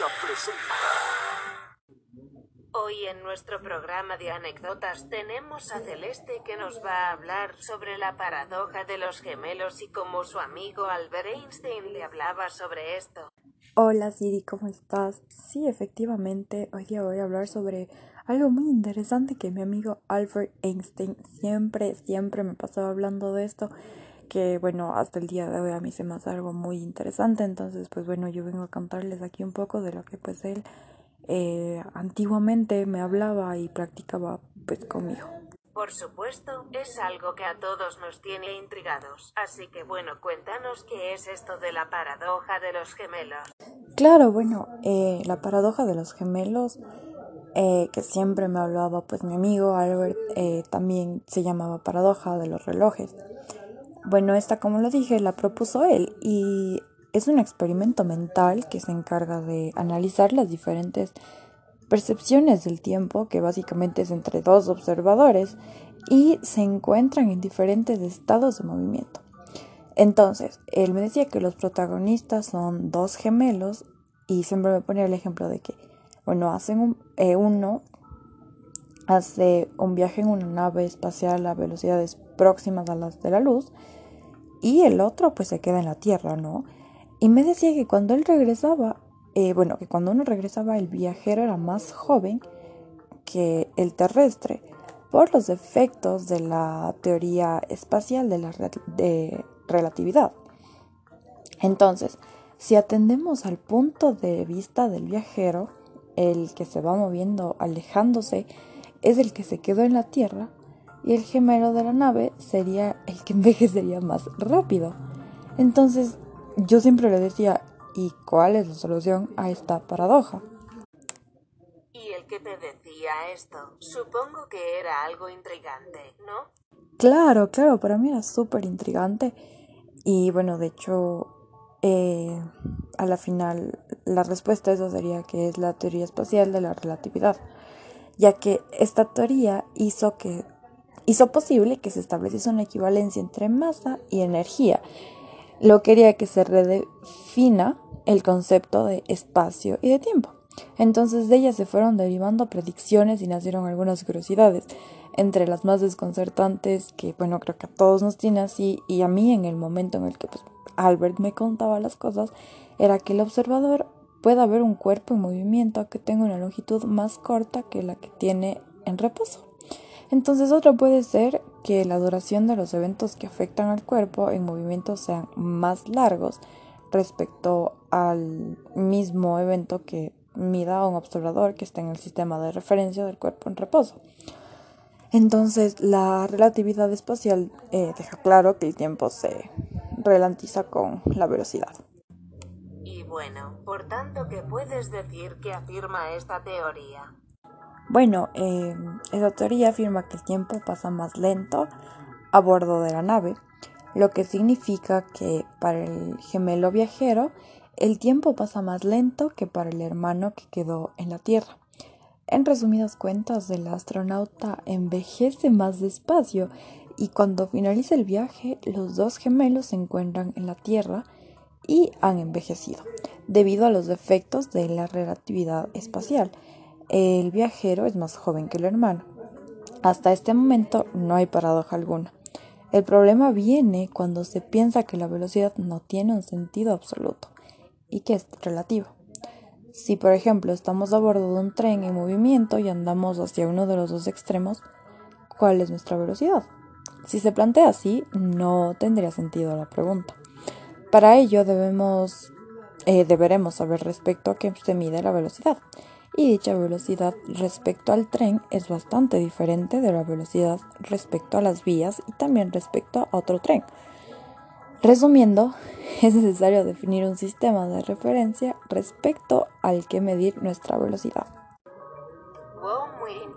Presenta. Hoy en nuestro programa de anécdotas tenemos a Celeste que nos va a hablar sobre la paradoja de los gemelos y cómo su amigo Albert Einstein le hablaba sobre esto. Hola Siri, ¿cómo estás? Sí, efectivamente, hoy día voy a hablar sobre algo muy interesante que mi amigo Albert Einstein siempre, siempre me pasaba hablando de esto, que bueno, hasta el día de hoy a mí se me hace algo muy interesante, entonces pues bueno, yo vengo a contarles aquí un poco de lo que pues él eh, antiguamente me hablaba y practicaba pues conmigo. Por supuesto, es algo que a todos nos tiene intrigados. Así que bueno, cuéntanos qué es esto de la paradoja de los gemelos. Claro, bueno, eh, la paradoja de los gemelos eh, que siempre me hablaba pues mi amigo Albert eh, también se llamaba paradoja de los relojes. Bueno, esta como lo dije la propuso él y es un experimento mental que se encarga de analizar las diferentes percepciones del tiempo, que básicamente es entre dos observadores, y se encuentran en diferentes estados de movimiento. Entonces, él me decía que los protagonistas son dos gemelos y siempre me ponía el ejemplo de que, bueno, hacen un, eh, uno hace un viaje en una nave espacial a velocidades próximas a las de la luz y el otro pues se queda en la Tierra, ¿no? Y me decía que cuando él regresaba, eh, bueno, que cuando uno regresaba el viajero era más joven que el terrestre por los efectos de la teoría espacial de la de relatividad. Entonces, si atendemos al punto de vista del viajero, el que se va moviendo, alejándose, es el que se quedó en la Tierra y el gemelo de la nave sería el que envejecería más rápido. Entonces, yo siempre le decía, ¿y cuál es la solución a esta paradoja? Y el que te decía esto, supongo que era algo intrigante, ¿no? Claro, claro, para mí era súper intrigante. Y bueno, de hecho, eh, a la final, la respuesta a eso sería que es la teoría espacial de la relatividad, ya que esta teoría hizo que hizo posible que se estableciese una equivalencia entre masa y energía lo quería que se redefina el concepto de espacio y de tiempo. Entonces de ella se fueron derivando predicciones y nacieron algunas curiosidades, entre las más desconcertantes que, bueno, creo que a todos nos tiene así y a mí en el momento en el que pues, Albert me contaba las cosas, era que el observador pueda ver un cuerpo en movimiento que tenga una longitud más corta que la que tiene en reposo. Entonces otra puede ser que la duración de los eventos que afectan al cuerpo en movimiento sean más largos respecto al mismo evento que mida un observador que está en el sistema de referencia del cuerpo en reposo. Entonces, la relatividad espacial eh, deja claro que el tiempo se ralentiza con la velocidad. Y bueno, por tanto, ¿qué puedes decir que afirma esta teoría? Bueno, eh, esa teoría afirma que el tiempo pasa más lento a bordo de la nave, lo que significa que para el gemelo viajero el tiempo pasa más lento que para el hermano que quedó en la Tierra. En resumidas cuentas, el astronauta envejece más despacio y cuando finaliza el viaje, los dos gemelos se encuentran en la Tierra y han envejecido, debido a los efectos de la relatividad espacial el viajero es más joven que el hermano. Hasta este momento no hay paradoja alguna. El problema viene cuando se piensa que la velocidad no tiene un sentido absoluto y que es relativa. Si, por ejemplo, estamos a bordo de un tren en movimiento y andamos hacia uno de los dos extremos, ¿cuál es nuestra velocidad? Si se plantea así, no tendría sentido la pregunta. Para ello debemos, eh, deberemos saber respecto a qué se mide la velocidad y dicha velocidad respecto al tren es bastante diferente de la velocidad respecto a las vías y también respecto a otro tren. Resumiendo, es necesario definir un sistema de referencia respecto al que medir nuestra velocidad.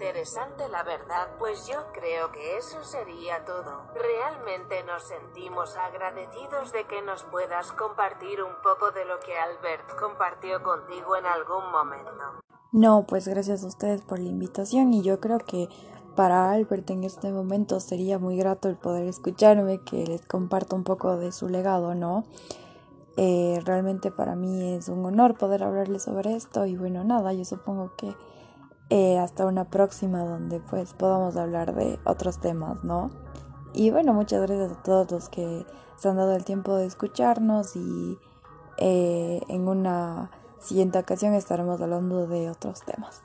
Interesante la verdad, pues yo creo que eso sería todo. Realmente nos sentimos agradecidos de que nos puedas compartir un poco de lo que Albert compartió contigo en algún momento. No, pues gracias a ustedes por la invitación y yo creo que para Albert en este momento sería muy grato el poder escucharme, que les comparto un poco de su legado, ¿no? Eh, realmente para mí es un honor poder hablarles sobre esto y bueno, nada, yo supongo que eh, hasta una próxima donde pues podamos hablar de otros temas, ¿no? Y bueno, muchas gracias a todos los que se han dado el tiempo de escucharnos y eh, en una siguiente ocasión estaremos hablando de otros temas.